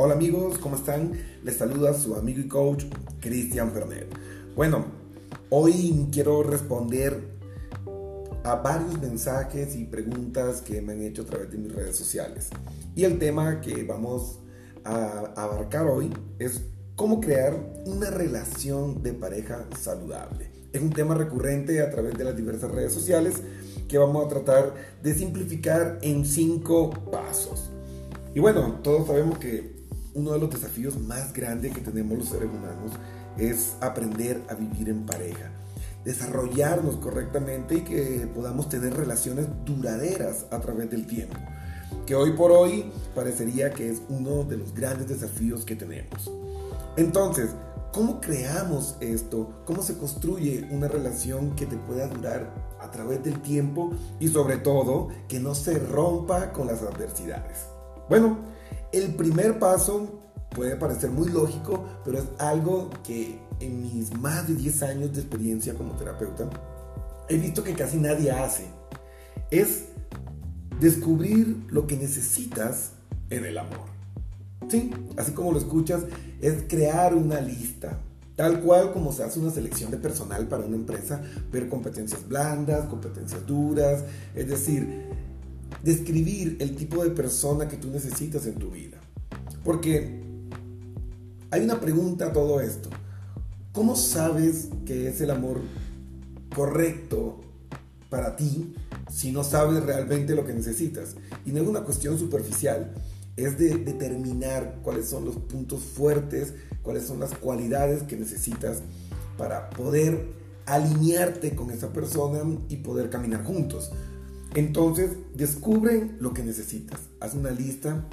Hola amigos, ¿cómo están? Les saluda su amigo y coach Cristian Fernet. Bueno, hoy quiero responder a varios mensajes y preguntas que me han hecho a través de mis redes sociales. Y el tema que vamos a abarcar hoy es cómo crear una relación de pareja saludable. Es un tema recurrente a través de las diversas redes sociales que vamos a tratar de simplificar en cinco pasos. Y bueno, todos sabemos que uno de los desafíos más grandes que tenemos los seres humanos es aprender a vivir en pareja, desarrollarnos correctamente y que podamos tener relaciones duraderas a través del tiempo, que hoy por hoy parecería que es uno de los grandes desafíos que tenemos. Entonces, ¿cómo creamos esto? ¿Cómo se construye una relación que te pueda durar a través del tiempo y sobre todo que no se rompa con las adversidades? Bueno, el primer paso puede parecer muy lógico, pero es algo que en mis más de 10 años de experiencia como terapeuta he visto que casi nadie hace. Es descubrir lo que necesitas en el amor. Sí, así como lo escuchas, es crear una lista. Tal cual como se hace una selección de personal para una empresa, ver competencias blandas, competencias duras, es decir, describir el tipo de persona que tú necesitas en tu vida. Porque hay una pregunta a todo esto. ¿Cómo sabes que es el amor correcto para ti si no sabes realmente lo que necesitas? Y no es una cuestión superficial, es de determinar cuáles son los puntos fuertes, cuáles son las cualidades que necesitas para poder alinearte con esa persona y poder caminar juntos. Entonces, descubren lo que necesitas. Haz una lista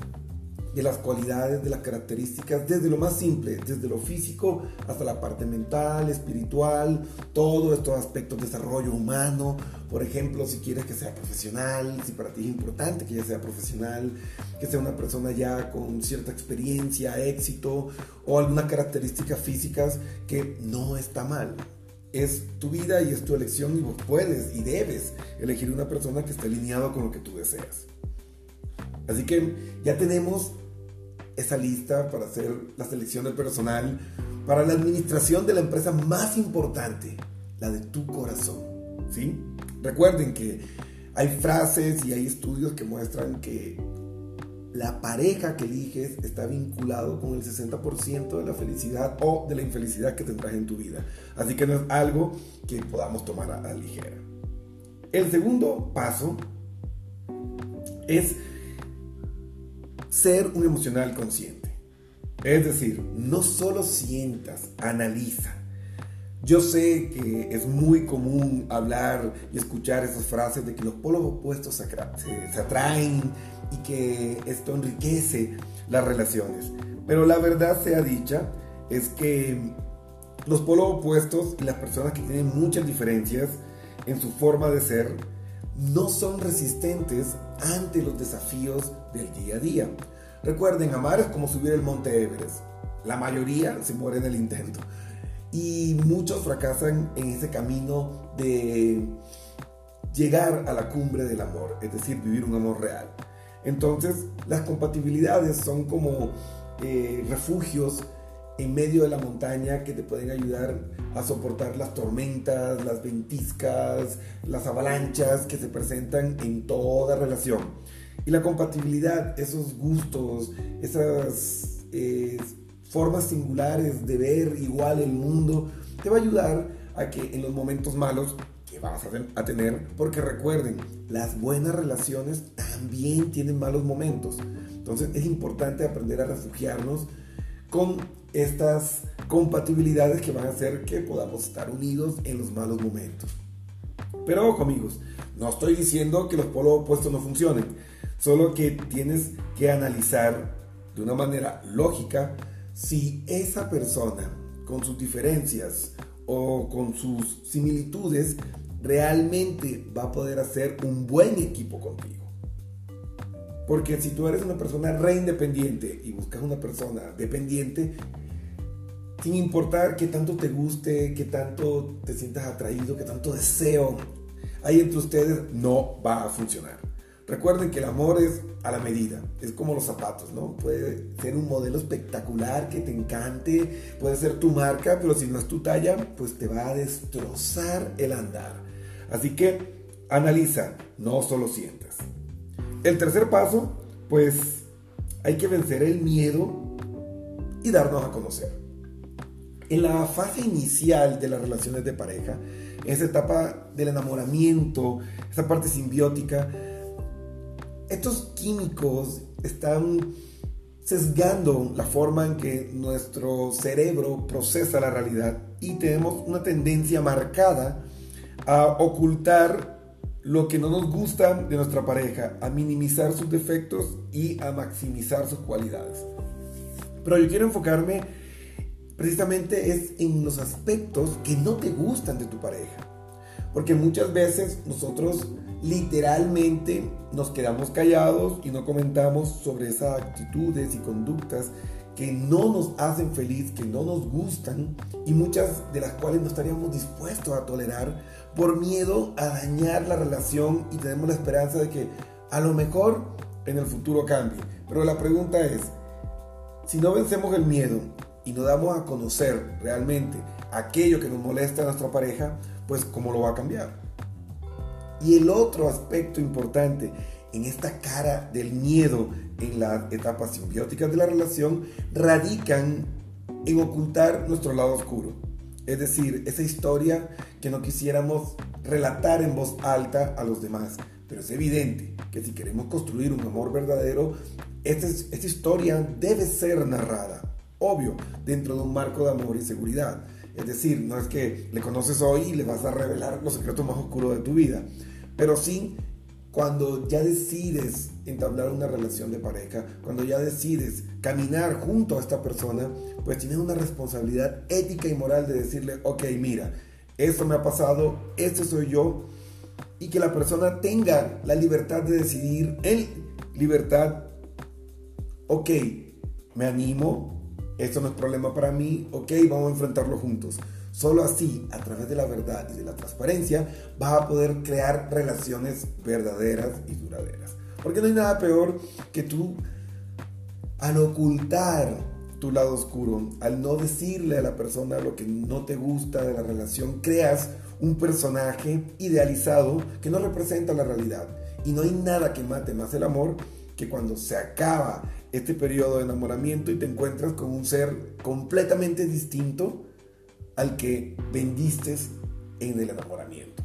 de las cualidades, de las características, desde lo más simple, desde lo físico hasta la parte mental, espiritual, todos estos aspectos de desarrollo humano. Por ejemplo, si quieres que sea profesional, si para ti es importante que ya sea profesional, que sea una persona ya con cierta experiencia, éxito o algunas características físicas que no está mal es tu vida y es tu elección y vos puedes y debes elegir una persona que esté alineado con lo que tú deseas. Así que ya tenemos esa lista para hacer la selección del personal para la administración de la empresa más importante, la de tu corazón. ¿sí? Recuerden que hay frases y hay estudios que muestran que la pareja que eliges está vinculado con el 60% de la felicidad o de la infelicidad que tendrás en tu vida. Así que no es algo que podamos tomar a la ligera. El segundo paso es ser un emocional consciente. Es decir, no solo sientas, analiza. Yo sé que es muy común hablar y escuchar esas frases de que los polos opuestos se, se atraen, y que esto enriquece las relaciones. Pero la verdad sea dicha, es que los polos opuestos y las personas que tienen muchas diferencias en su forma de ser no son resistentes ante los desafíos del día a día. Recuerden, amar es como subir el monte Everest. La mayoría se muere en el intento. Y muchos fracasan en ese camino de llegar a la cumbre del amor, es decir, vivir un amor real. Entonces, las compatibilidades son como eh, refugios en medio de la montaña que te pueden ayudar a soportar las tormentas, las ventiscas, las avalanchas que se presentan en toda relación. Y la compatibilidad, esos gustos, esas eh, formas singulares de ver igual el mundo, te va a ayudar a que en los momentos malos vas a tener, porque recuerden, las buenas relaciones también tienen malos momentos. Entonces es importante aprender a refugiarnos con estas compatibilidades que van a hacer que podamos estar unidos en los malos momentos. Pero ojo amigos, no estoy diciendo que los polos opuestos no funcionen, solo que tienes que analizar de una manera lógica si esa persona con sus diferencias o con sus similitudes realmente va a poder hacer un buen equipo contigo. Porque si tú eres una persona re independiente y buscas una persona dependiente, sin importar que tanto te guste, que tanto te sientas atraído, que tanto deseo hay entre ustedes, no va a funcionar. Recuerden que el amor es a la medida, es como los zapatos, ¿no? Puede ser un modelo espectacular que te encante, puede ser tu marca, pero si no es tu talla, pues te va a destrozar el andar. Así que analiza, no solo sientas. El tercer paso, pues hay que vencer el miedo y darnos a conocer. En la fase inicial de las relaciones de pareja, esa etapa del enamoramiento, esa parte simbiótica, estos químicos están sesgando la forma en que nuestro cerebro procesa la realidad y tenemos una tendencia marcada a ocultar lo que no nos gusta de nuestra pareja, a minimizar sus defectos y a maximizar sus cualidades. Pero yo quiero enfocarme precisamente es en los aspectos que no te gustan de tu pareja. Porque muchas veces nosotros literalmente nos quedamos callados y no comentamos sobre esas actitudes y conductas que no nos hacen feliz, que no nos gustan y muchas de las cuales no estaríamos dispuestos a tolerar por miedo a dañar la relación y tenemos la esperanza de que a lo mejor en el futuro cambie. Pero la pregunta es, si no vencemos el miedo y no damos a conocer realmente aquello que nos molesta a nuestra pareja, pues ¿cómo lo va a cambiar? Y el otro aspecto importante en esta cara del miedo en las etapas simbióticas de la relación radican en ocultar nuestro lado oscuro. Es decir, esa historia que no quisiéramos relatar en voz alta a los demás. Pero es evidente que si queremos construir un amor verdadero, esta, historia debe ser narrada, obvio, dentro de un marco de amor y seguridad. Es decir, no es que le conoces hoy y le vas a revelar los secretos más oscuros de tu vida, pero sí cuando ya decides entablar una relación de pareja, cuando ya decides caminar junto a esta persona, pues tienes una responsabilidad ética y moral de decirle, ok, mira, esto me ha pasado, este soy yo, y que la persona tenga la libertad de decidir en libertad, ok, me animo, esto no es problema para mí, ok, vamos a enfrentarlo juntos. Solo así, a través de la verdad y de la transparencia, vas a poder crear relaciones verdaderas y duraderas. Porque no hay nada peor que tú, al ocultar tu lado oscuro, al no decirle a la persona lo que no te gusta de la relación, creas un personaje idealizado que no representa la realidad. Y no hay nada que mate más el amor que cuando se acaba este periodo de enamoramiento y te encuentras con un ser completamente distinto al que vendiste en el enamoramiento.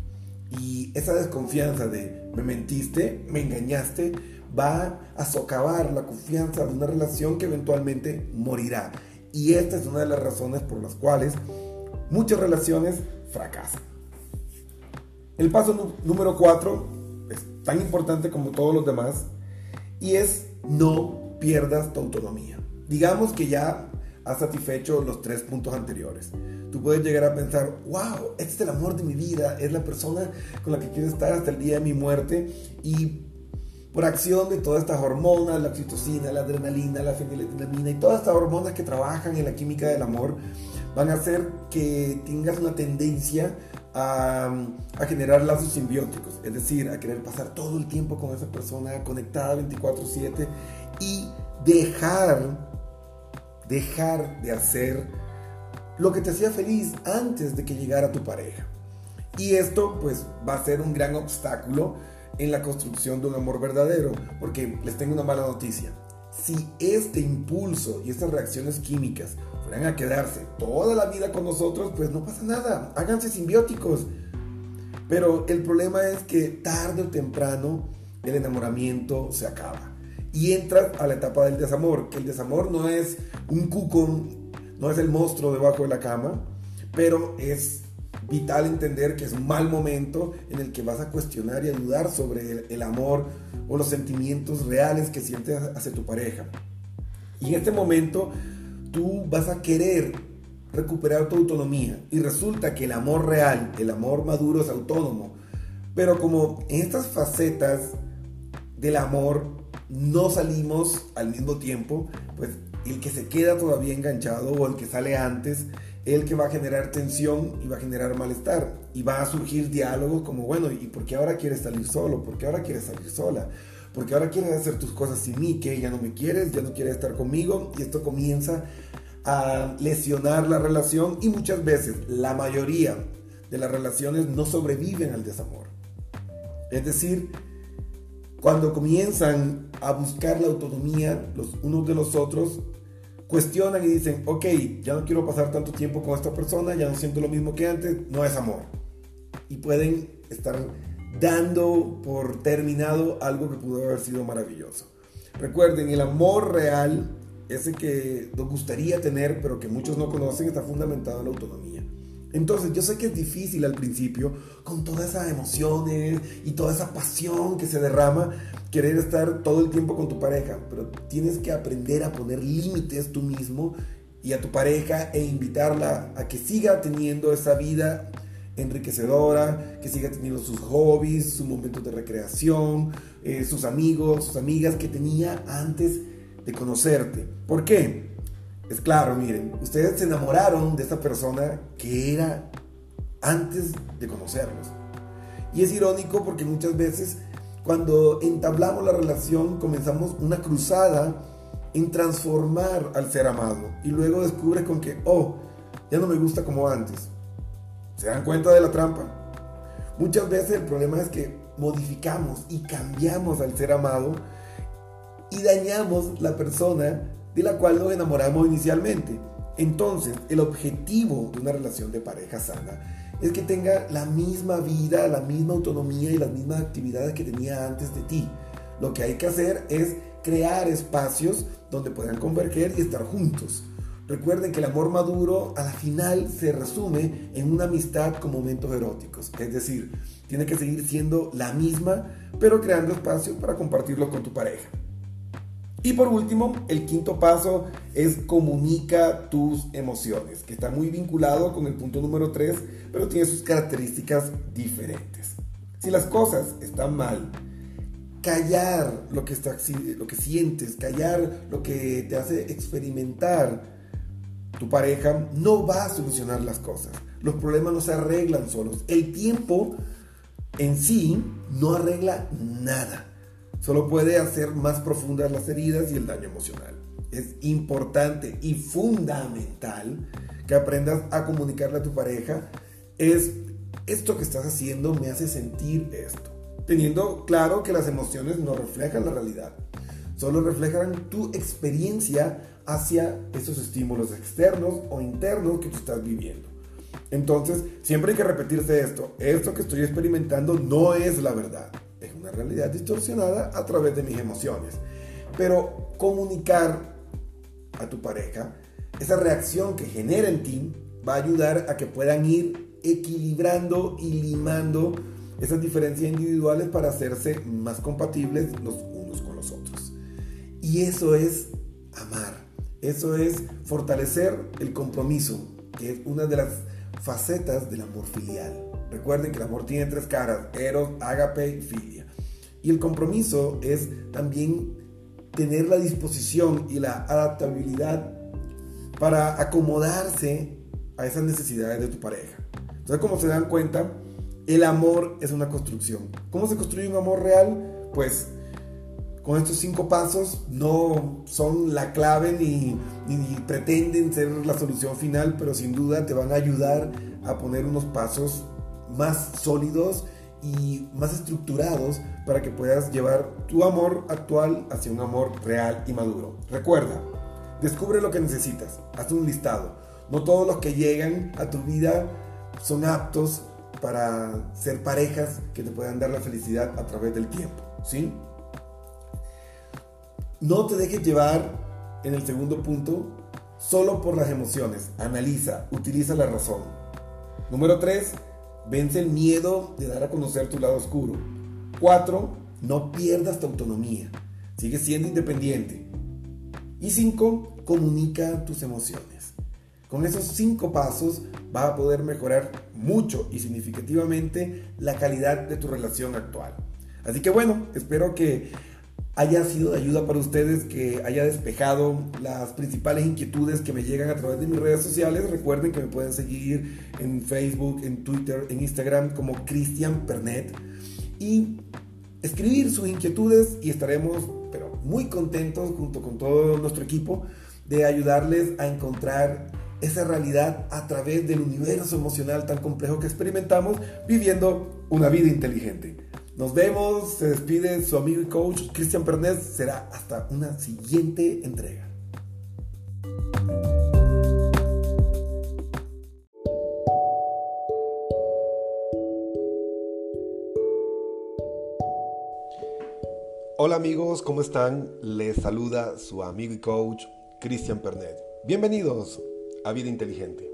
Y esa desconfianza de me mentiste, me engañaste, va a socavar la confianza de una relación que eventualmente morirá. Y esta es una de las razones por las cuales muchas relaciones fracasan. El paso número 4 es tan importante como todos los demás y es no pierdas tu autonomía. Digamos que ya has satisfecho los tres puntos anteriores. Tú puedes llegar a pensar, wow, este es el amor de mi vida, es la persona con la que quiero estar hasta el día de mi muerte y por acción de todas estas hormonas, la oxitocina, la adrenalina, la feniletinamina y todas estas hormonas que trabajan en la química del amor, van a hacer que tengas una tendencia a, a, generar lazos simbióticos, es decir, a querer pasar todo el tiempo con esa persona conectada 24/7 y dejar dejar de hacer lo que te hacía feliz antes de que llegara tu pareja. Y esto pues va a ser un gran obstáculo en la construcción de un amor verdadero, porque les tengo una mala noticia. Si este impulso y estas reacciones químicas fueran a quedarse toda la vida con nosotros, pues no pasa nada, háganse simbióticos. Pero el problema es que tarde o temprano el enamoramiento se acaba y entras a la etapa del desamor, que el desamor no es un cuco, no es el monstruo debajo de la cama, pero es vital entender que es un mal momento en el que vas a cuestionar y a dudar sobre el, amor o los sentimientos reales que sientes hacia tu pareja. Y en este momento tú vas a querer recuperar tu autonomía y resulta que el amor real, el amor maduro es autónomo, pero como en estas facetas del amor no salimos al mismo tiempo, pues el que se queda todavía enganchado o el que sale antes el que va a generar tensión y va a generar malestar. Y va a surgir diálogos como, bueno, ¿y por qué ahora quieres salir solo? ¿Por qué ahora quieres salir sola? Porque ahora quieres hacer tus cosas sin mí, que ya no me quieres, ya no quieres estar conmigo. Y esto comienza a lesionar la relación y muchas veces la mayoría de las relaciones no sobreviven al desamor. Es decir, cuando comienzan a buscar la autonomía los unos de los otros, cuestionan y dicen, ok, ya no quiero pasar tanto tiempo con esta persona, ya no siento lo mismo que antes, no es amor. Y pueden estar dando por terminado algo que pudo haber sido maravilloso. Recuerden, el amor real, ese que nos gustaría tener, pero que muchos no conocen, está fundamentado en la autonomía. Entonces, yo sé que es difícil al principio, con todas esas emociones y toda esa pasión que se derrama, querer estar todo el tiempo con tu pareja, pero tienes que aprender a poner límites tú mismo y a tu pareja e invitarla a que siga teniendo esa vida enriquecedora, que siga teniendo sus hobbies, sus momentos de recreación, eh, sus amigos, sus amigas que tenía antes de conocerte. ¿Por qué? Es claro, miren, ustedes se enamoraron de esa persona que era antes de conocerlos. Y es irónico porque muchas veces cuando entablamos la relación comenzamos una cruzada en transformar al ser amado y luego descubre con que, oh, ya no me gusta como antes. ¿Se dan cuenta de la trampa? Muchas veces el problema es que modificamos y cambiamos al ser amado y dañamos la persona de la cual nos enamoramos inicialmente. Entonces, el objetivo de una relación de pareja sana es que tenga la misma vida, la misma autonomía y las mismas actividades que tenía antes de ti. Lo que hay que hacer es crear espacios donde puedan converger y estar juntos. Recuerden que el amor maduro a la final se resume en una amistad con momentos eróticos. Es decir, tiene que seguir siendo la misma, pero creando espacio para compartirlo con tu pareja. Y por último, el quinto paso es comunica tus emociones, que está muy vinculado con el punto número 3, pero tiene sus características diferentes. Si las cosas están mal, callar lo que, está, lo que sientes, callar lo que te hace experimentar tu pareja, no va a solucionar las cosas. Los problemas no se arreglan solos. El tiempo en sí no arregla nada solo puede hacer más profundas las heridas y el daño emocional. Es importante y fundamental que aprendas a comunicarle a tu pareja, es esto que estás haciendo me hace sentir esto. Teniendo claro que las emociones no reflejan la realidad, solo reflejan tu experiencia hacia esos estímulos externos o internos que tú estás viviendo. Entonces, siempre hay que repetirse esto, esto que estoy experimentando no es la verdad una realidad distorsionada a través de mis emociones. Pero comunicar a tu pareja esa reacción que genera en ti va a ayudar a que puedan ir equilibrando y limando esas diferencias individuales para hacerse más compatibles los unos con los otros. Y eso es amar, eso es fortalecer el compromiso, que es una de las facetas del amor filial. Recuerden que el amor tiene tres caras, eros, agape y filia. Y el compromiso es también tener la disposición y la adaptabilidad para acomodarse a esas necesidades de tu pareja. Entonces, como se dan cuenta, el amor es una construcción. ¿Cómo se construye un amor real? Pues con estos cinco pasos no son la clave ni, ni, pretenden ser la solución final, pero sin duda te van a ayudar a poner unos pasos más sólidos y más estructurados para que puedas llevar tu amor actual hacia un amor real y maduro. Recuerda, descubre lo que necesitas, haz un listado. No todos los que llegan a tu vida son aptos para ser parejas que te puedan dar la felicidad a través del tiempo, ¿sí? No te dejes llevar en el segundo punto solo por las emociones. Analiza, utiliza la razón. Número 3 Vence el miedo de dar a conocer tu lado oscuro. 4. No pierdas tu autonomía. Sigue siendo independiente. Y 5. Comunica tus emociones. Con esos 5 pasos vas a poder mejorar mucho y significativamente la calidad de tu relación actual. Así que bueno, espero que haya sido de ayuda para ustedes, que haya despejado las principales inquietudes que me llegan a través de mis redes sociales. Recuerden que me pueden seguir en Facebook, en Twitter, en Instagram como Cristian Pernet y escribir sus inquietudes y estaremos pero muy contentos junto con todo nuestro equipo de ayudarles a encontrar esa realidad a través del universo emocional tan complejo que experimentamos viviendo una vida inteligente. Nos vemos, se despide su amigo y coach Cristian Pernet, será hasta una siguiente entrega. Hola amigos, ¿cómo están? Les saluda su amigo y coach Cristian Pernet. Bienvenidos a Vida Inteligente.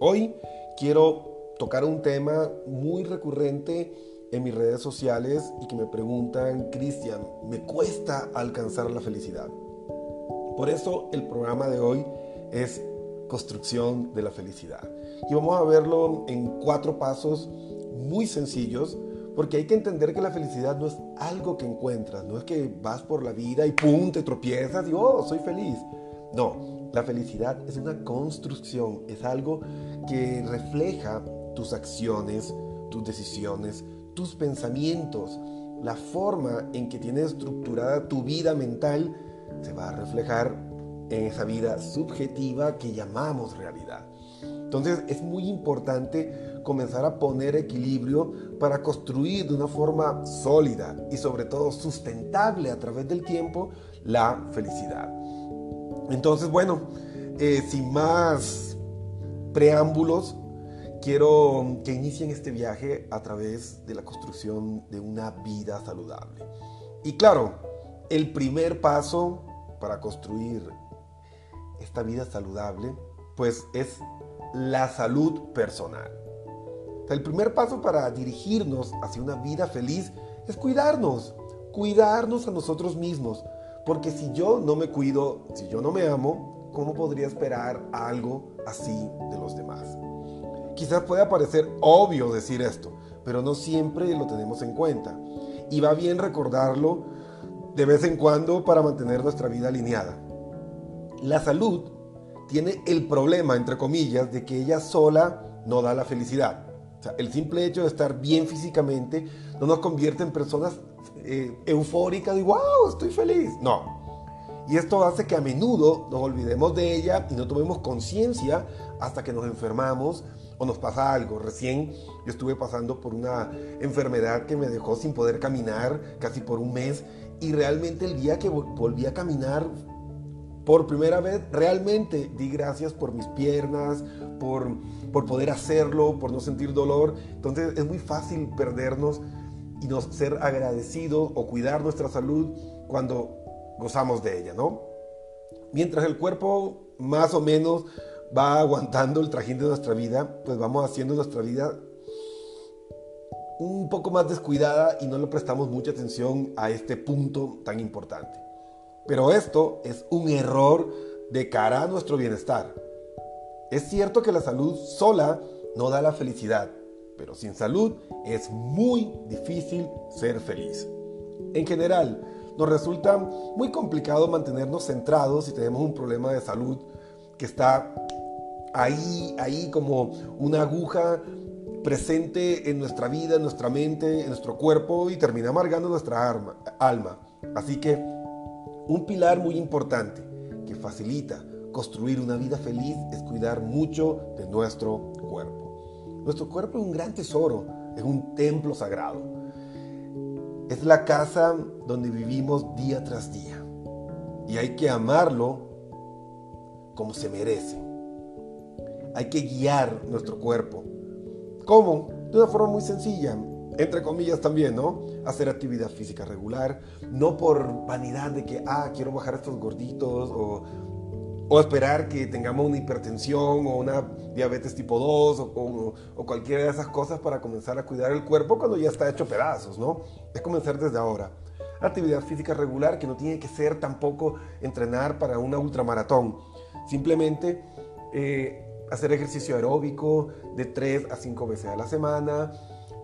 Hoy quiero tocar un tema muy recurrente en mis redes sociales y que me preguntan, Cristian, me cuesta alcanzar la felicidad. Por eso el programa de hoy es construcción de la felicidad. Y vamos a verlo en cuatro pasos muy sencillos, porque hay que entender que la felicidad no es algo que encuentras, no es que vas por la vida y pum, te tropiezas y oh, soy feliz. No, la felicidad es una construcción, es algo que refleja tus acciones, tus decisiones, tus pensamientos. La forma en que tienes estructurada tu vida mental se va a reflejar en esa vida subjetiva que llamamos realidad. Entonces es muy importante comenzar a poner equilibrio para construir de una forma sólida y sobre todo sustentable a través del tiempo la felicidad. Entonces, bueno, eh, sin más preámbulos, quiero que inicien este viaje a través de la construcción de una vida saludable. Y claro, el primer paso para construir esta vida saludable, pues es la salud personal. El primer paso para dirigirnos hacia una vida feliz es cuidarnos, cuidarnos a nosotros mismos, porque si yo no me cuido, si yo no me amo, ¿cómo podría esperar algo así de los demás? Quizás pueda parecer obvio decir esto, pero no siempre lo tenemos en cuenta. Y va bien recordarlo de vez en cuando para mantener nuestra vida alineada. La salud tiene el problema, entre comillas, de que ella sola no da la felicidad. O sea, el simple hecho de estar bien físicamente no nos convierte en personas eh, eufórica de wow, estoy feliz. No. Y esto hace que a menudo nos olvidemos de ella y no tomemos conciencia hasta que nos enfermamos o nos pasa algo. Recién yo estuve pasando por una enfermedad que me dejó sin poder caminar casi por un mes y realmente el día que volví a caminar por primera vez, realmente di gracias por mis piernas, por, por poder hacerlo, por no sentir dolor. Entonces es muy fácil perdernos y no ser agradecidos o cuidar nuestra salud cuando gozamos de ella, ¿no? Mientras el cuerpo más o menos va aguantando el trajín de nuestra vida, pues vamos haciendo nuestra vida un poco más descuidada y no le prestamos mucha atención a este punto tan importante. Pero esto es un error de cara a nuestro bienestar. Es cierto que la salud sola no da la felicidad, pero sin salud es muy difícil ser feliz. En general, nos resulta muy complicado mantenernos centrados si tenemos un problema de salud que está ahí, ahí como una aguja presente en nuestra vida, en nuestra mente, en nuestro cuerpo y termina amargando nuestra alma. Así que un pilar muy importante que facilita construir una vida feliz es cuidar mucho de nuestro cuerpo. Nuestro cuerpo es un gran tesoro, es un templo sagrado. Es la casa donde vivimos día tras día. Y hay que amarlo como se merece. Hay que guiar nuestro cuerpo. ¿Cómo? De una forma muy sencilla, entre comillas también, ¿no? Hacer actividad física regular, no por vanidad de que, ah, quiero bajar estos gorditos o o esperar que tengamos una hipertensión o una diabetes tipo 2 o, o, cualquiera de esas cosas para comenzar a cuidar el cuerpo cuando ya está hecho pedazos, ¿no? Es comenzar desde ahora. Actividad física regular que no tiene que ser tampoco entrenar para una ultramaratón. Simplemente eh, hacer ejercicio aeróbico de 3 a 5 veces a la semana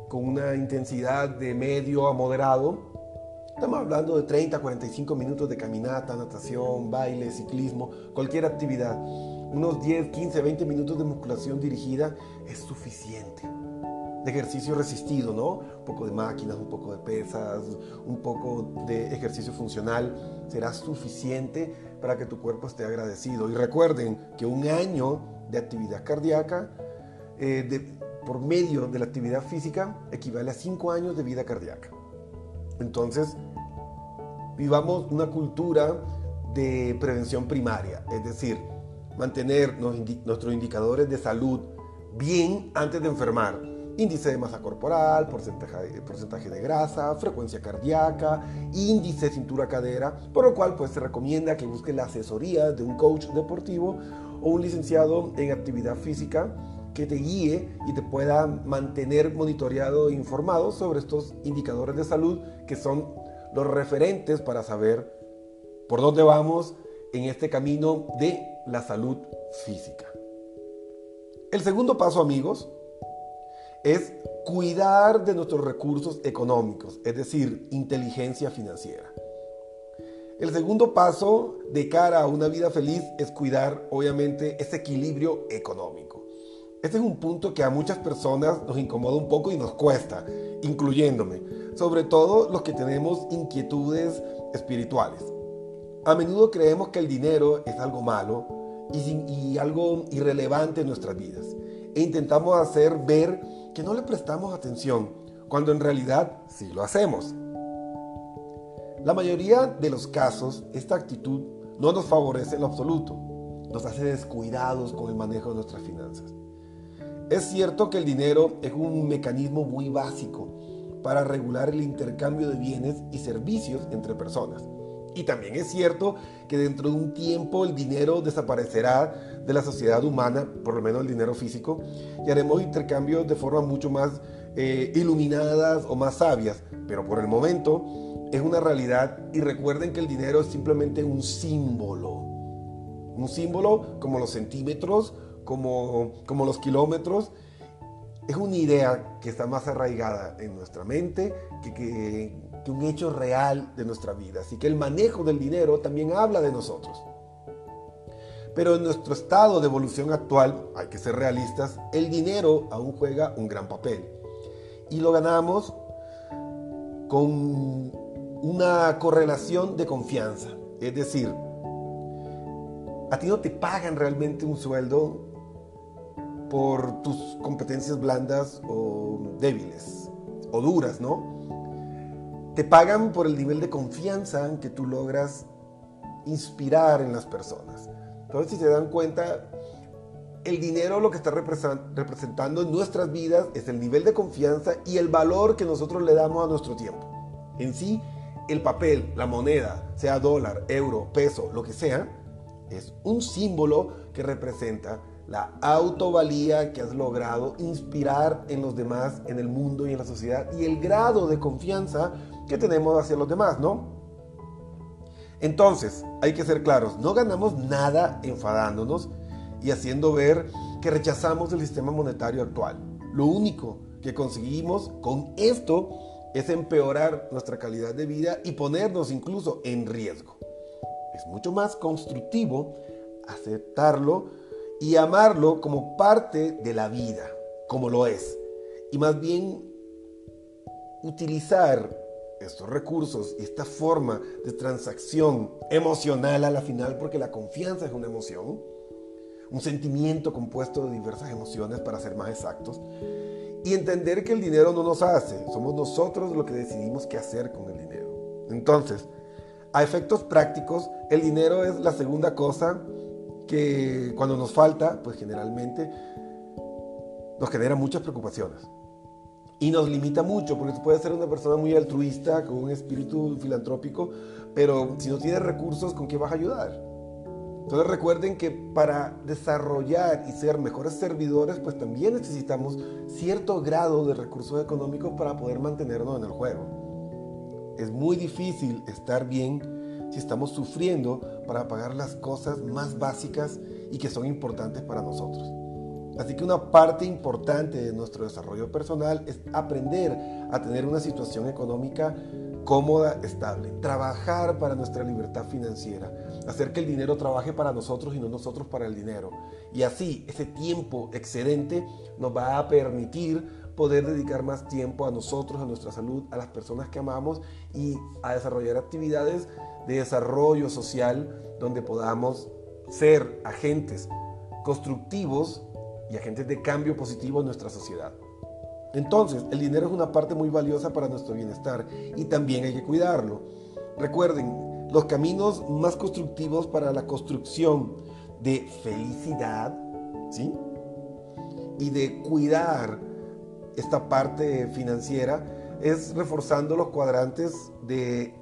con una intensidad de medio a moderado Estamos hablando de 30 a 45 minutos de caminata, natación, baile, ciclismo, cualquier actividad. Unos 10, 15, 20 minutos de musculación dirigida es suficiente. De ejercicio resistido, ¿no? Un poco de máquinas, un poco de pesas, un poco de ejercicio funcional será suficiente para que tu cuerpo esté agradecido. Y recuerden que un año de actividad cardíaca eh, por medio de la actividad física equivale a 5 años de vida cardíaca. Entonces, vivamos una cultura de prevención primaria, es decir, mantener nuestros indicadores de salud bien antes de enfermar. Índice de masa corporal, porcentaje, porcentaje de grasa, frecuencia cardíaca, índice cintura-cadera, por lo cual pues se recomienda que busque la asesoría de un coach deportivo o un licenciado en actividad física que te guíe y te pueda mantener monitoreado e informado sobre estos indicadores de salud que son los referentes para saber por dónde vamos en este camino de la salud física. El segundo paso, amigos, es cuidar de nuestros recursos económicos, es decir, inteligencia financiera. El segundo paso de cara a una vida feliz es cuidar, obviamente, ese equilibrio económico. Este es un punto que a muchas personas nos incomoda un poco y nos cuesta, incluyéndome, sobre todo los que tenemos inquietudes espirituales. A menudo creemos que el dinero es algo malo y, algo irrelevante en nuestras vidas e intentamos hacer ver que no le prestamos atención, cuando en realidad sí lo hacemos. La mayoría de los casos, esta actitud no nos favorece en lo absoluto, nos hace descuidados con el manejo de nuestras finanzas. Es cierto que el dinero es un mecanismo muy básico para regular el intercambio de bienes y servicios entre personas. Y también es cierto que dentro de un tiempo el dinero desaparecerá de la sociedad humana, por lo menos el dinero físico, y haremos intercambios de forma mucho más eh, iluminadas o más sabias. Pero por el momento es una realidad y recuerden que el dinero es simplemente un símbolo. Un símbolo como los centímetros como, como los kilómetros, es una idea que está más arraigada en nuestra mente que, que, que, un hecho real de nuestra vida. Así que el manejo del dinero también habla de nosotros. Pero en nuestro estado de evolución actual, hay que ser realistas, el dinero aún juega un gran papel. Y lo ganamos con una correlación de confianza. Es decir, a ti no te pagan realmente un sueldo por tus competencias blandas o débiles o duras, ¿no? Te pagan por el nivel de confianza que tú logras inspirar en las personas. Entonces, si se dan cuenta, el dinero lo que está representando en nuestras vidas es el nivel de confianza y el valor que nosotros le damos a nuestro tiempo. En sí, el papel, la moneda, sea dólar, euro, peso, lo que sea, es un símbolo que representa la autovalía que has logrado inspirar en los demás, en el mundo y en la sociedad y el grado de confianza que tenemos hacia los demás, ¿no? Entonces, hay que ser claros, no ganamos nada enfadándonos y haciendo ver que rechazamos el sistema monetario actual. Lo único que conseguimos con esto es empeorar nuestra calidad de vida y ponernos incluso en riesgo. Es mucho más constructivo aceptarlo y amarlo como parte de la vida, como lo es. Y más bien utilizar estos recursos y esta forma de transacción emocional a la final, porque la confianza es una emoción, un sentimiento compuesto de diversas emociones para ser más exactos, y entender que el dinero no nos hace, somos nosotros los que decidimos qué hacer con el dinero. Entonces, a efectos prácticos, el dinero es la segunda cosa que cuando nos falta, pues generalmente nos genera muchas preocupaciones. Y nos limita mucho, porque puede ser una persona muy altruista, con un espíritu filantrópico, pero si no tiene recursos, ¿con qué vas a ayudar? Entonces recuerden que para desarrollar y ser mejores servidores, pues también necesitamos cierto grado de recursos económicos para poder mantenernos en el juego. Es muy difícil estar bien si estamos sufriendo para pagar las cosas más básicas y que son importantes para nosotros. Así que una parte importante de nuestro desarrollo personal es aprender a tener una situación económica cómoda, estable. Trabajar para nuestra libertad financiera. Hacer que el dinero trabaje para nosotros y no nosotros para el dinero. Y así ese tiempo excedente nos va a permitir poder dedicar más tiempo a nosotros, a nuestra salud, a las personas que amamos y a desarrollar actividades de desarrollo social donde podamos ser agentes constructivos y agentes de cambio positivo en nuestra sociedad. Entonces, el dinero es una parte muy valiosa para nuestro bienestar y también hay que cuidarlo. Recuerden, los caminos más constructivos para la construcción de felicidad, ¿sí? Y de cuidar esta parte financiera es reforzando los cuadrantes de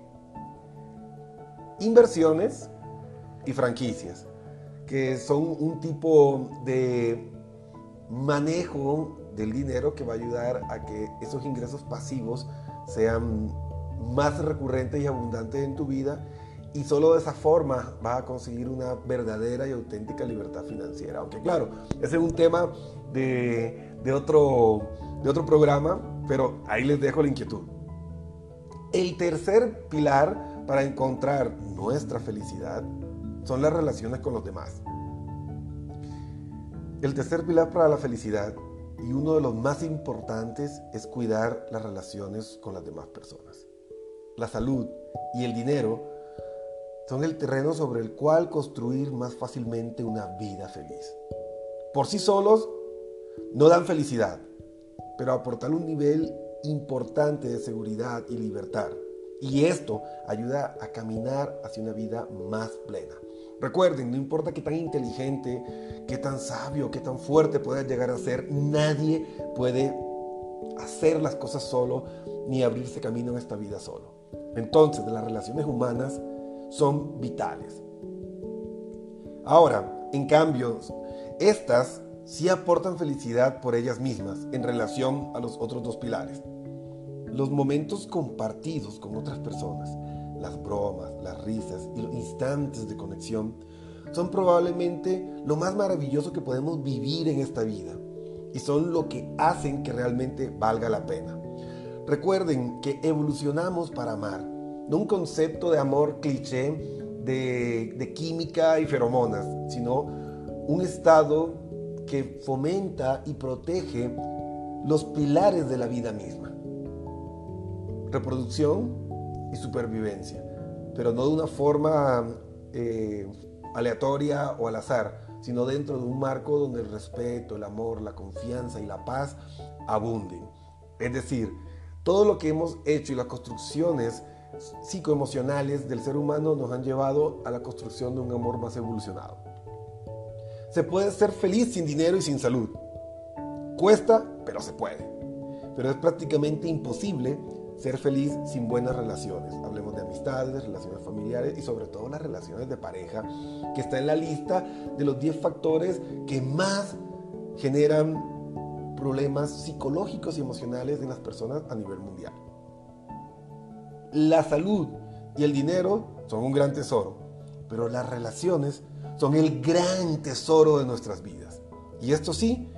inversiones y franquicias, que son un tipo de manejo del dinero que va a ayudar a que esos ingresos pasivos sean más recurrentes y abundantes en tu vida y solo de esa forma vas a conseguir una verdadera y auténtica libertad financiera. Aunque claro, ese es un tema de, de otro de otro programa, pero ahí les dejo la inquietud. El tercer pilar para encontrar nuestra felicidad son las relaciones con los demás. El tercer pilar para la felicidad y uno de los más importantes es cuidar las relaciones con las demás personas. La salud y el dinero son el terreno sobre el cual construir más fácilmente una vida feliz. Por sí solos no dan felicidad, pero aportar un nivel importante de seguridad y libertad. Y esto ayuda a caminar hacia una vida más plena. Recuerden, no importa qué tan inteligente, qué tan sabio, qué tan fuerte puedas llegar a ser, nadie puede hacer las cosas solo ni abrirse camino en esta vida solo. Entonces, las relaciones humanas son vitales. Ahora, en cambio, estas sí aportan felicidad por ellas mismas en relación a los otros dos pilares. Los momentos compartidos con otras personas, las bromas, las risas y los instantes de conexión son probablemente lo más maravilloso que podemos vivir en esta vida y son lo que hacen que realmente valga la pena. Recuerden que evolucionamos para amar, no un concepto de amor cliché de, química y feromonas, sino un estado que fomenta y protege los pilares de la vida misma. Reproducción y supervivencia, pero no de una forma eh, aleatoria o al azar, sino dentro de un marco donde el respeto, el amor, la confianza y la paz abunden. Es decir, todo lo que hemos hecho y las construcciones psicoemocionales del ser humano nos han llevado a la construcción de un amor más evolucionado. Se puede ser feliz sin dinero y sin salud. Cuesta, pero se puede. Pero es prácticamente imposible ser feliz sin buenas relaciones. Hablemos de amistades, relaciones familiares y sobre todo las relaciones de pareja, que está en la lista de los 10 factores que más generan problemas psicológicos y emocionales en las personas a nivel mundial. La salud y el dinero son un gran tesoro, pero las relaciones son el gran tesoro de nuestras vidas. Y esto sí,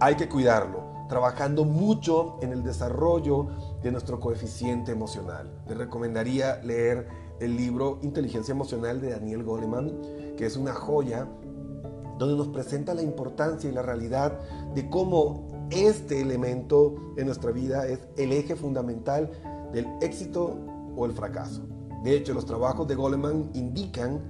hay que cuidarlo, trabajando mucho en el desarrollo de nuestro coeficiente emocional. Les recomendaría leer el libro Inteligencia Emocional de Daniel Goleman, que es una joya donde nos presenta la importancia y la realidad de cómo este elemento en nuestra vida es el eje fundamental del éxito o el fracaso. De hecho, los trabajos de Goleman indican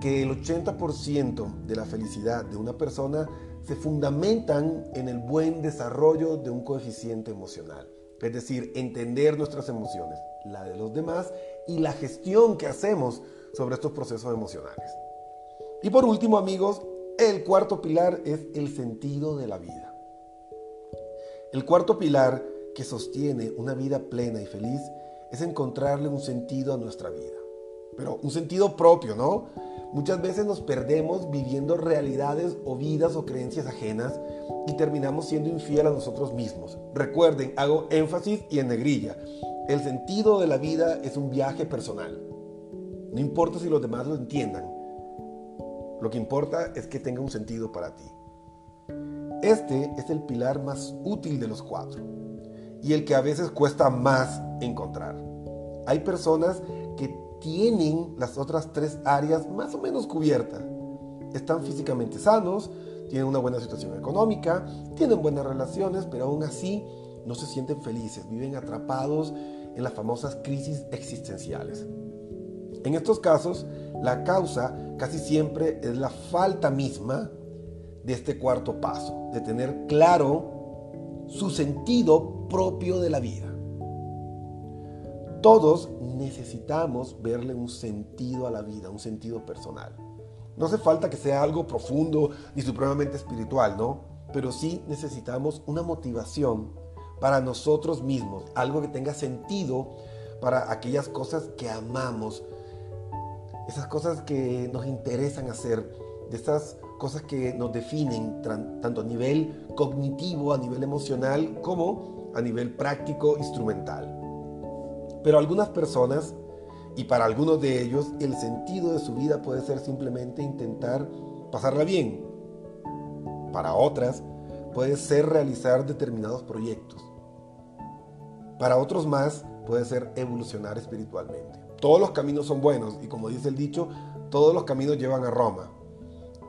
que el 80% de la felicidad de una persona se fundamentan en el buen desarrollo de un coeficiente emocional. Es decir, entender nuestras emociones, la de los demás y la gestión que hacemos sobre estos procesos emocionales. Y por último, amigos, el cuarto pilar es el sentido de la vida. El cuarto pilar que sostiene una vida plena y feliz es encontrarle un sentido a nuestra vida. Pero un sentido propio, ¿no? Muchas veces nos perdemos viviendo realidades o vidas o creencias ajenas y terminamos siendo infiel a nosotros mismos. Recuerden, hago énfasis y en negrilla. El sentido de la vida es un viaje personal. No importa si los demás lo entiendan. Lo que importa es que tenga un sentido para ti. Este es el pilar más útil de los cuatro y el que a veces cuesta más encontrar. hay personas que tienen las otras tres áreas más o menos cubiertas. Están físicamente sanos, tienen una buena situación económica, tienen buenas relaciones, pero aún así no se sienten felices, viven atrapados en las famosas crisis existenciales. En estos casos, la causa casi siempre es la falta misma de este cuarto paso, de tener claro su sentido propio de la vida. Todos necesitamos verle un sentido a la vida, un sentido personal. No hace falta que sea algo profundo ni supremamente espiritual, ¿no? Pero sí necesitamos una motivación para nosotros mismos, algo que tenga sentido para aquellas cosas que amamos, esas cosas que nos interesan hacer, de esas cosas que nos definen tanto a nivel cognitivo, a nivel emocional, como a nivel práctico, instrumental. Pero algunas personas, y para algunos de ellos, el sentido de su vida puede ser simplemente intentar pasarla bien. Para otras, puede ser realizar determinados proyectos. Para otros más, puede ser evolucionar espiritualmente. Todos los caminos son buenos y como dice el dicho, todos los caminos llevan a Roma.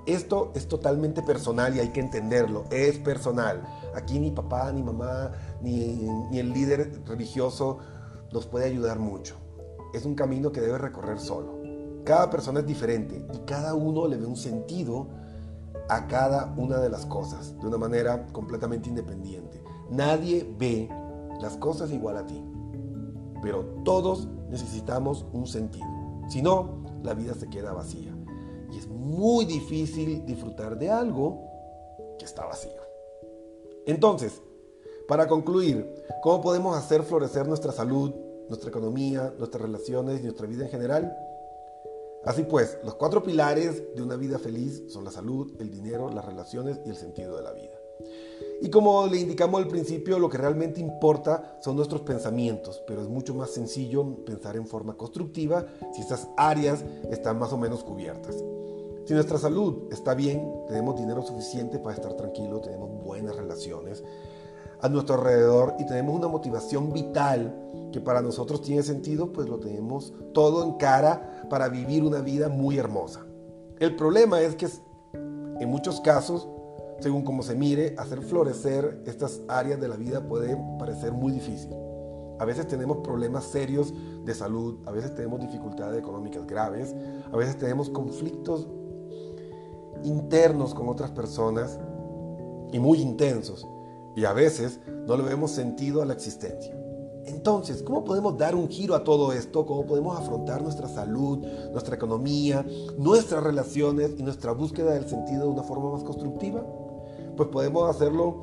Esto es totalmente personal y hay que entenderlo, es personal. Aquí ni papá, ni mamá, ni, ni el líder religioso nos puede ayudar mucho. Es un camino que debe recorrer solo. Cada persona es diferente y cada uno le ve un sentido a cada una de las cosas de una manera completamente independiente. Nadie ve las cosas igual a ti, pero todos necesitamos un sentido. Si no, la vida se queda vacía. Muy difícil disfrutar de algo que está vacío. Entonces, para concluir, ¿cómo podemos hacer florecer nuestra salud, nuestra economía, nuestras relaciones y nuestra vida en general? Así pues, los cuatro pilares de una vida feliz son la salud, el dinero, las relaciones y el sentido de la vida. Y como le indicamos al principio, lo que realmente importa son nuestros pensamientos, pero es mucho más sencillo pensar en forma constructiva si estas áreas están más o menos cubiertas. Si nuestra salud está bien, tenemos dinero suficiente para estar tranquilos, tenemos buenas relaciones a nuestro alrededor y tenemos una motivación vital que para nosotros tiene sentido, pues lo tenemos todo en cara para vivir una vida muy hermosa. El problema es que en muchos casos según como se mire, hacer florecer estas áreas de la vida puede parecer muy difícil. A veces tenemos problemas serios de salud, a veces tenemos dificultades económicas graves, a veces tenemos conflictos internos con otras personas y muy intensos. Y a veces no le vemos sentido a la existencia. Entonces, ¿cómo podemos dar un giro a todo esto? ¿Cómo podemos afrontar nuestra salud, nuestra economía, nuestras relaciones y nuestra búsqueda del sentido de una forma más constructiva? pues podemos hacerlo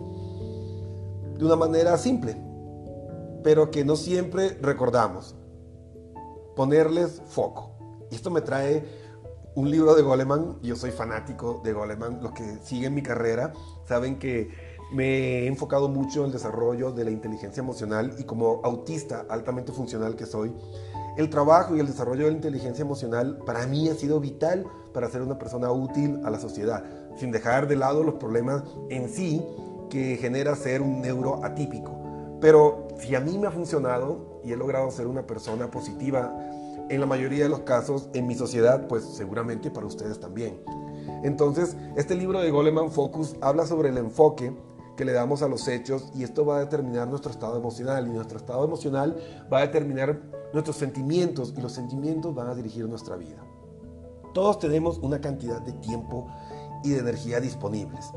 de una manera simple, pero que no siempre recordamos. Ponerles foco. Y esto me trae un libro de Goleman. Yo soy fanático de Goleman. Los que siguen mi carrera saben que me he enfocado mucho en el desarrollo de la inteligencia emocional y como autista altamente funcional que soy, el trabajo y el desarrollo de la inteligencia emocional para mí ha sido vital para ser una persona útil a la sociedad sin dejar de lado los problemas en sí que genera ser un neuro atípico. Pero si a mí me ha funcionado y he logrado ser una persona positiva en la mayoría de los casos en mi sociedad, pues seguramente para ustedes también. Entonces, este libro de Goleman Focus habla sobre el enfoque que le damos a los hechos y esto va a determinar nuestro estado emocional y nuestro estado emocional va a determinar nuestros sentimientos y los sentimientos van a dirigir nuestra vida. Todos tenemos una cantidad de tiempo y de energía disponibles.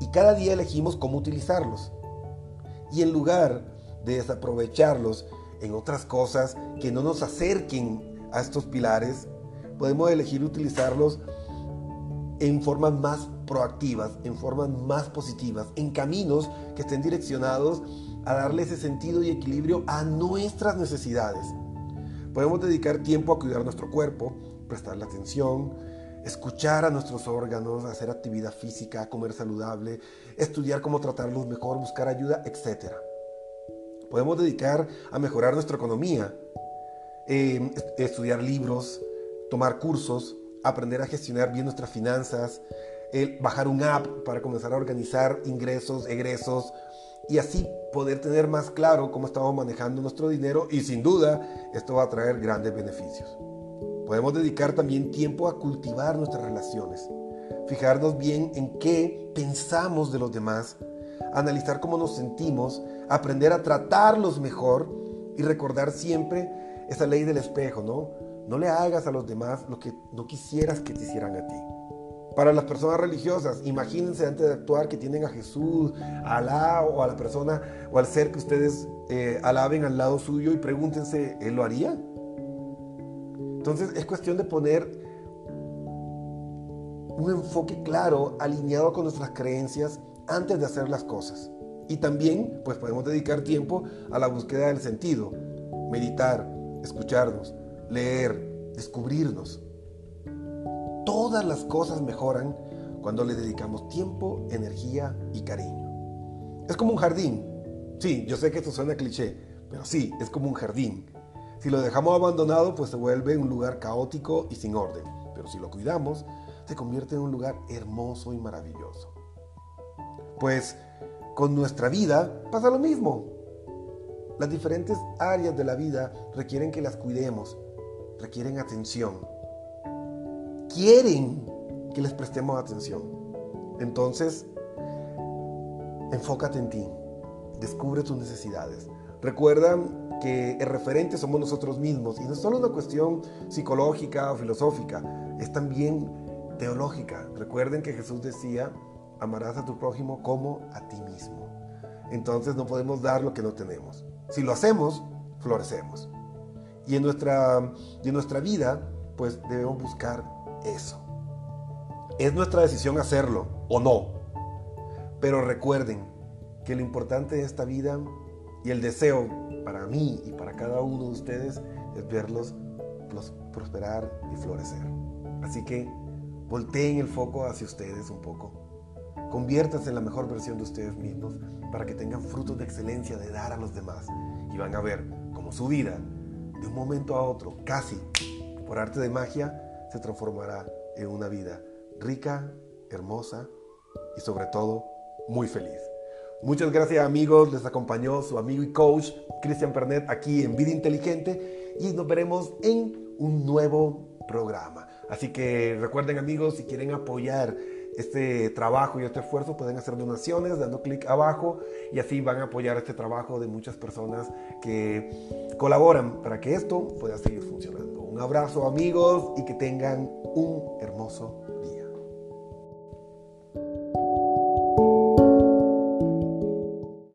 Y cada día elegimos cómo utilizarlos. Y en lugar de desaprovecharlos en otras cosas que no nos acerquen a estos pilares, podemos elegir utilizarlos en formas más proactivas, en formas más positivas, en caminos que estén direccionados a darle ese sentido y equilibrio a nuestras necesidades. Podemos dedicar tiempo a cuidar nuestro cuerpo, prestarle atención, escuchar a nuestros órganos, hacer actividad física, comer saludable, estudiar cómo tratarlos mejor, buscar ayuda, etc. Podemos dedicar a mejorar nuestra economía, em, estudiar libros, tomar cursos, aprender a gestionar bien nuestras finanzas, bajar un app para comenzar a organizar ingresos, egresos, y así poder tener más claro cómo estamos manejando nuestro dinero y sin duda esto va a traer grandes beneficios. Podemos dedicar también tiempo a cultivar nuestras relaciones, fijarnos bien en qué pensamos de los demás, analizar cómo nos sentimos, aprender a tratarlos mejor y recordar siempre esa ley del espejo, ¿no? No le hagas a los demás lo que no quisieras que te hicieran a ti. Para las personas religiosas, imagínense antes de actuar que tienen a Jesús, a Alá o a la persona o al ser que ustedes eh, alaben al lado suyo y pregúntense, ¿él lo haría? Entonces es cuestión de poner un enfoque claro, alineado con nuestras creencias antes de hacer las cosas. Y también pues podemos dedicar tiempo a la búsqueda del sentido, meditar, escucharnos, leer, descubrirnos. Todas las cosas mejoran cuando le dedicamos tiempo, energía y cariño. Es como un jardín. Sí, yo sé que esto suena cliché, pero sí, es como un jardín. Si lo dejamos abandonado, pues se vuelve un lugar caótico y sin orden. Pero si lo cuidamos, se convierte en un lugar hermoso y maravilloso. Pues con nuestra vida pasa lo mismo. Las diferentes áreas de la vida requieren que las cuidemos, requieren atención quieren que les prestemos atención. Entonces, enfócate en ti, descubre tus necesidades. Recuerda que el referente somos nosotros mismos y no es solo una cuestión psicológica o filosófica, es también teológica. Recuerden que Jesús decía, amarás a tu prójimo como a ti mismo. Entonces no podemos dar lo que no tenemos. Si lo hacemos, florecemos. Y en nuestra, en nuestra vida, pues debemos buscar eso. Es nuestra decisión hacerlo o no. Pero recuerden que lo importante de esta vida y el deseo para mí y para cada uno de ustedes es verlos prosperar y florecer. Así que volteen el foco hacia ustedes un poco. Conviértanse en la mejor versión de ustedes mismos para que tengan frutos de excelencia de dar a los demás. Y van a ver cómo su vida, de un momento a otro, casi por arte de magia, se transformará en una vida rica, hermosa y sobre todo muy feliz. Muchas gracias amigos, les acompañó su amigo y coach Cristian Pernet aquí en Vida Inteligente y nos veremos en un nuevo programa. Así que recuerden amigos, si quieren apoyar este trabajo y este esfuerzo, pueden hacer donaciones dando clic abajo y así van a apoyar este trabajo de muchas personas que colaboran para que esto pueda seguir funcionando. Un abrazo amigos y que tengan un hermoso día.